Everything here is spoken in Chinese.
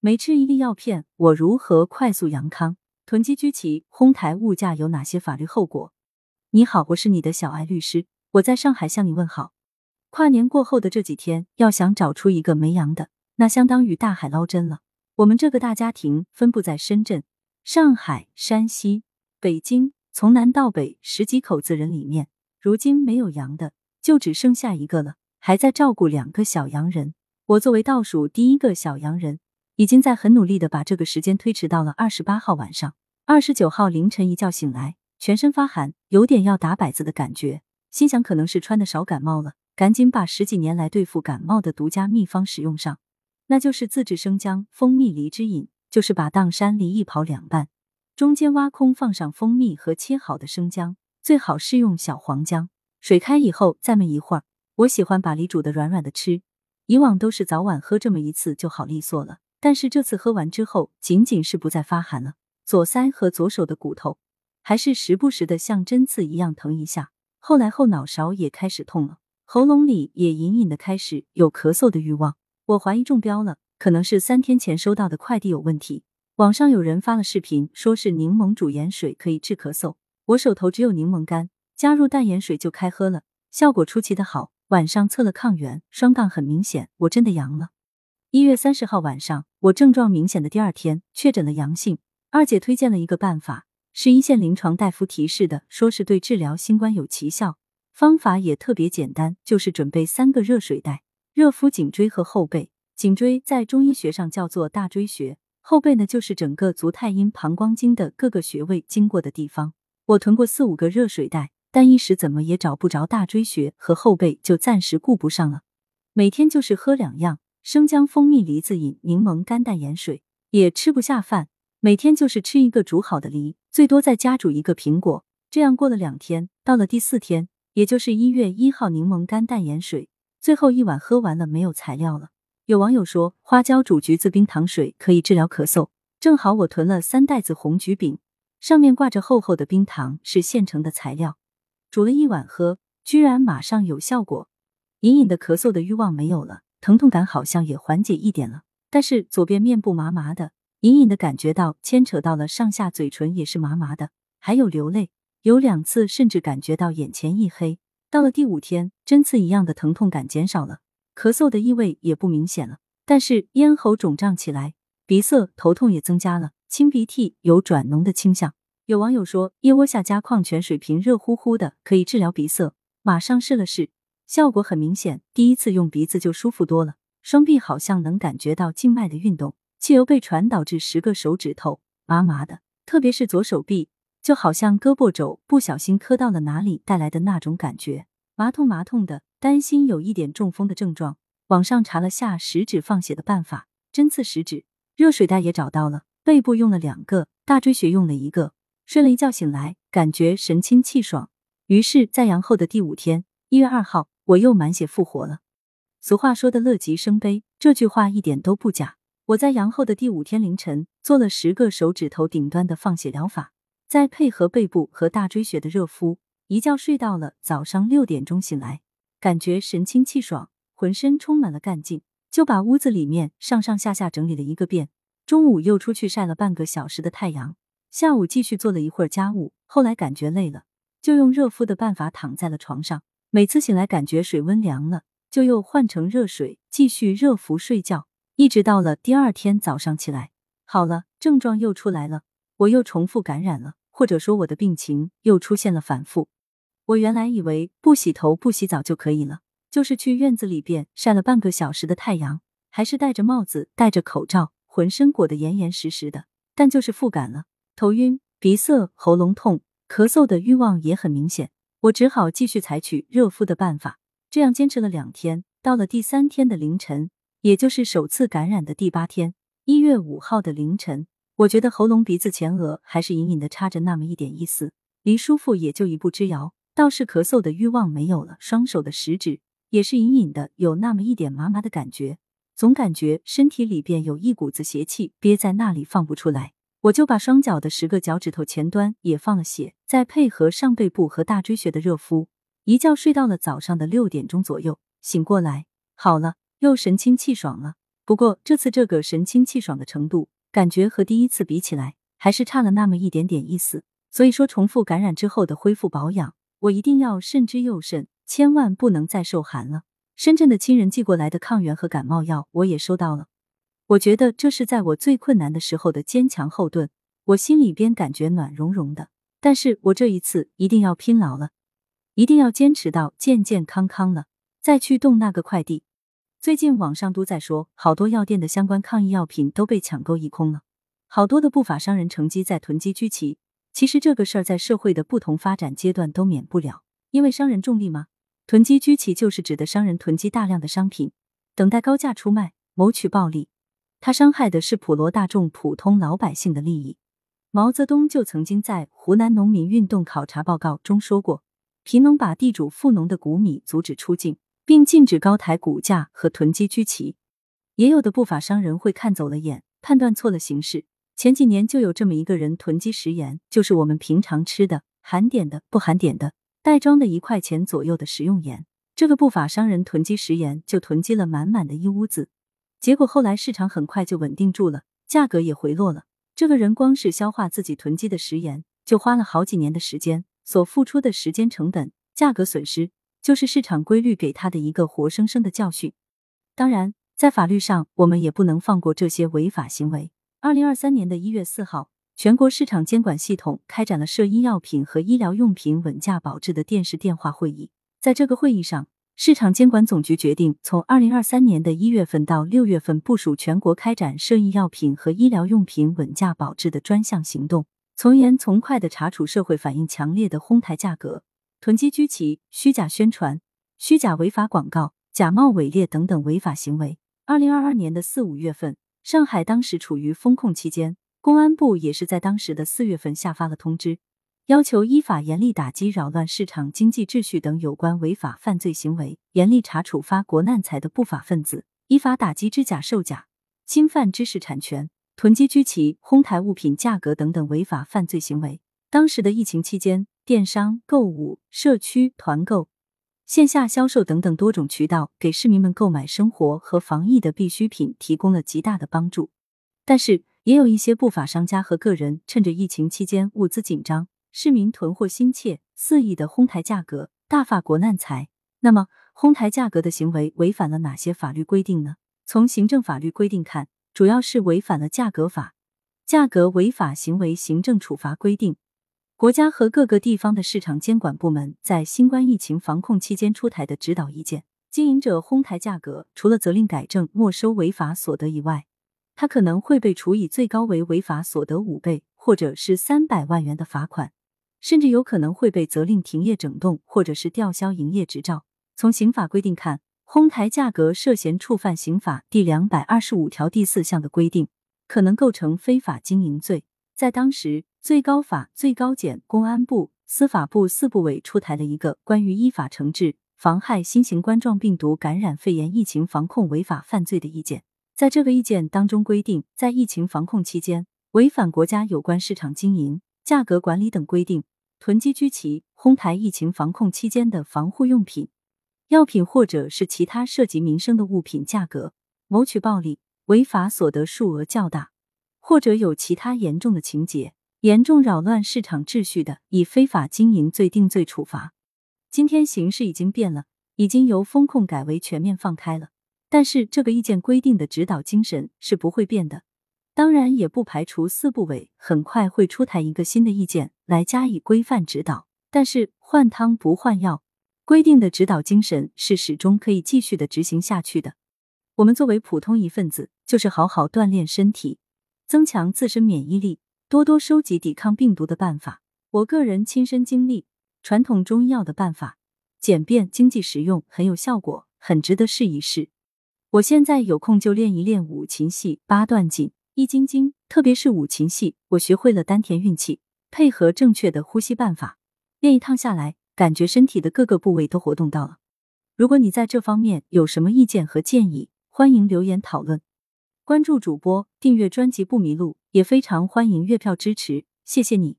每吃一粒药片，我如何快速阳康？囤积居奇，哄抬物价有哪些法律后果？你好，我是你的小爱律师，我在上海向你问好。跨年过后的这几天，要想找出一个没阳的，那相当于大海捞针了。我们这个大家庭分布在深圳、上海、山西、北京，从南到北十几口子人里面，如今没有阳的，就只剩下一个了，还在照顾两个小阳人。我作为倒数第一个小阳人。已经在很努力的把这个时间推迟到了二十八号晚上，二十九号凌晨一觉醒来，全身发寒，有点要打摆子的感觉，心想可能是穿的少感冒了，赶紧把十几年来对付感冒的独家秘方使用上，那就是自制生姜蜂蜜梨汁饮，就是把砀山梨一刨两半，中间挖空放上蜂蜜和切好的生姜，最好是用小黄姜，水开以后再焖一会儿。我喜欢把梨煮的软软的吃，以往都是早晚喝这么一次就好利索了。但是这次喝完之后，仅仅是不再发寒了，左腮和左手的骨头还是时不时的像针刺一样疼一下。后来后脑勺也开始痛了，喉咙里也隐隐的开始有咳嗽的欲望。我怀疑中标了，可能是三天前收到的快递有问题。网上有人发了视频，说是柠檬煮盐水可以治咳嗽。我手头只有柠檬干，加入淡盐水就开喝了，效果出奇的好。晚上测了抗原，双杠很明显，我真的阳了。一月三十号晚上，我症状明显的第二天确诊了阳性。二姐推荐了一个办法，是一线临床大夫提示的，说是对治疗新冠有奇效。方法也特别简单，就是准备三个热水袋，热敷颈椎和后背。颈椎在中医学上叫做大椎穴，后背呢就是整个足太阴膀胱经的各个穴位经过的地方。我囤过四五个热水袋，但一时怎么也找不着大椎穴和后背，就暂时顾不上了。每天就是喝两样。生姜蜂蜜梨子饮，柠檬干淡盐水，也吃不下饭。每天就是吃一个煮好的梨，最多再加煮一个苹果。这样过了两天，到了第四天，也就是一月一号，柠檬干淡盐水最后一碗喝完了，没有材料了。有网友说，花椒煮橘子冰糖水可以治疗咳嗽。正好我囤了三袋子红橘饼，上面挂着厚厚的冰糖，是现成的材料。煮了一碗喝，居然马上有效果，隐隐的咳嗽的欲望没有了。疼痛感好像也缓解一点了，但是左边面部麻麻的，隐隐的感觉到牵扯到了上下嘴唇也是麻麻的，还有流泪，有两次甚至感觉到眼前一黑。到了第五天，针刺一样的疼痛感减少了，咳嗽的异味也不明显了，但是咽喉肿胀起来，鼻塞、头痛也增加了，清鼻涕有转浓的倾向。有网友说，腋窝下加矿泉水瓶，热乎乎的，可以治疗鼻塞，马上试了试。效果很明显，第一次用鼻子就舒服多了，双臂好像能感觉到静脉的运动，汽油被传导至十个手指头，麻麻的，特别是左手臂，就好像胳膊肘不小心磕到了哪里带来的那种感觉，麻痛麻痛的，担心有一点中风的症状。网上查了下食指放血的办法，针刺食指，热水袋也找到了，背部用了两个，大椎穴用了一个，睡了一觉醒来，感觉神清气爽。于是，在阳后的第五天，一月二号。我又满血复活了。俗话说的乐极生悲，这句话一点都不假。我在阳后的第五天凌晨做了十个手指头顶端的放血疗法，再配合背部和大椎穴的热敷，一觉睡到了早上六点钟醒来，感觉神清气爽，浑身充满了干劲，就把屋子里面上上下下整理了一个遍。中午又出去晒了半个小时的太阳，下午继续做了一会儿家务，后来感觉累了，就用热敷的办法躺在了床上。每次醒来感觉水温凉了，就又换成热水继续热敷睡觉，一直到了第二天早上起来好了，症状又出来了，我又重复感染了，或者说我的病情又出现了反复。我原来以为不洗头不洗澡就可以了，就是去院子里边晒了半个小时的太阳，还是戴着帽子戴着口罩，浑身裹得严严实实的，但就是复感了，头晕、鼻塞、喉咙痛、咳嗽的欲望也很明显。我只好继续采取热敷的办法，这样坚持了两天。到了第三天的凌晨，也就是首次感染的第八天，一月五号的凌晨，我觉得喉咙、鼻子、前额还是隐隐的插着那么一点意思，离舒服也就一步之遥。倒是咳嗽的欲望没有了，双手的食指也是隐隐的有那么一点麻麻的感觉，总感觉身体里边有一股子邪气憋在那里放不出来。我就把双脚的十个脚趾头前端也放了血，再配合上背部和大椎穴的热敷，一觉睡到了早上的六点钟左右，醒过来好了，又神清气爽了。不过这次这个神清气爽的程度，感觉和第一次比起来，还是差了那么一点点意思。所以说，重复感染之后的恢复保养，我一定要慎之又慎，千万不能再受寒了。深圳的亲人寄过来的抗原和感冒药，我也收到了。我觉得这是在我最困难的时候的坚强后盾，我心里边感觉暖融融的。但是我这一次一定要拼牢了，一定要坚持到健健康康了，再去动那个快递。最近网上都在说，好多药店的相关抗疫药品都被抢购一空了，好多的不法商人乘机在囤积居奇。其实这个事儿在社会的不同发展阶段都免不了，因为商人重利吗？囤积居奇就是指的商人囤积大量的商品，等待高价出卖，谋取暴利。他伤害的是普罗大众、普通老百姓的利益。毛泽东就曾经在《湖南农民运动考察报告》中说过，贫农把地主富农的谷米阻止出境。并禁止高抬股价和囤积居奇，也有的不法商人会看走了眼，判断错了形势。前几年就有这么一个人囤积食盐，就是我们平常吃的含碘的、不含碘的袋装的一块钱左右的食用盐。这个不法商人囤积食盐就囤积了满满的一屋子，结果后来市场很快就稳定住了，价格也回落了。这个人光是消化自己囤积的食盐，就花了好几年的时间，所付出的时间成本、价格损失。就是市场规律给他的一个活生生的教训。当然，在法律上，我们也不能放过这些违法行为。二零二三年的一月四号，全国市场监管系统开展了涉医药品和医疗用品稳价保质的电视电话会议。在这个会议上，市场监管总局决定，从二零二三年的一月份到六月份，部署全国开展涉疫药品和医疗用品稳价保质的专项行动，从严从快的查处社会反应强烈的哄抬价格。囤积居奇、虚假宣传、虚假违法广告、假冒伪劣等等违法行为。二零二二年的四五月份，上海当时处于封控期间，公安部也是在当时的四月份下发了通知，要求依法严厉打击扰乱市场经济秩序等有关违法犯罪行为，严厉查处发国难财的不法分子，依法打击知假售假、侵犯知识产权、囤积居奇、哄抬物品价格等等违法犯罪行为。当时的疫情期间。电商、购物、社区团购、线下销售等等多种渠道，给市民们购买生活和防疫的必需品提供了极大的帮助。但是，也有一些不法商家和个人趁着疫情期间物资紧张、市民囤货心切，肆意的哄抬价格，大发国难财。那么，哄抬价格的行为违反了哪些法律规定呢？从行政法律规定看，主要是违反了价格法、价格违法行为行政处罚规定。国家和各个地方的市场监管部门在新冠疫情防控期间出台的指导意见，经营者哄抬价格，除了责令改正、没收违法所得以外，他可能会被处以最高为违法所得五倍或者是三百万元的罚款，甚至有可能会被责令停业整顿或者是吊销营业执照。从刑法规定看，哄抬价格涉嫌触犯刑法第两百二十五条第四项的规定，可能构成非法经营罪。在当时。最高法、最高检、公安部、司法部四部委出台了一个关于依法惩治妨害新型冠状病毒感染肺炎疫情防控违法犯罪的意见。在这个意见当中规定，在疫情防控期间，违反国家有关市场经营、价格管理等规定，囤积居奇、哄抬疫情防控期间的防护用品、药品或者是其他涉及民生的物品价格，谋取暴利，违法所得数额较大，或者有其他严重的情节。严重扰乱市场秩序的，以非法经营罪定罪处罚。今天形势已经变了，已经由风控改为全面放开了。但是这个意见规定的指导精神是不会变的。当然，也不排除四部委很快会出台一个新的意见来加以规范指导。但是换汤不换药，规定的指导精神是始终可以继续的执行下去的。我们作为普通一份子，就是好好锻炼身体，增强自身免疫力。多多收集抵抗病毒的办法，我个人亲身经历，传统中医药的办法简便、经济实用，很有效果，很值得试一试。我现在有空就练一练五禽戏、八段锦、易筋经，特别是五禽戏，我学会了丹田运气，配合正确的呼吸办法，练一趟下来，感觉身体的各个部位都活动到了。如果你在这方面有什么意见和建议，欢迎留言讨论。关注主播，订阅专辑不迷路。也非常欢迎月票支持，谢谢你。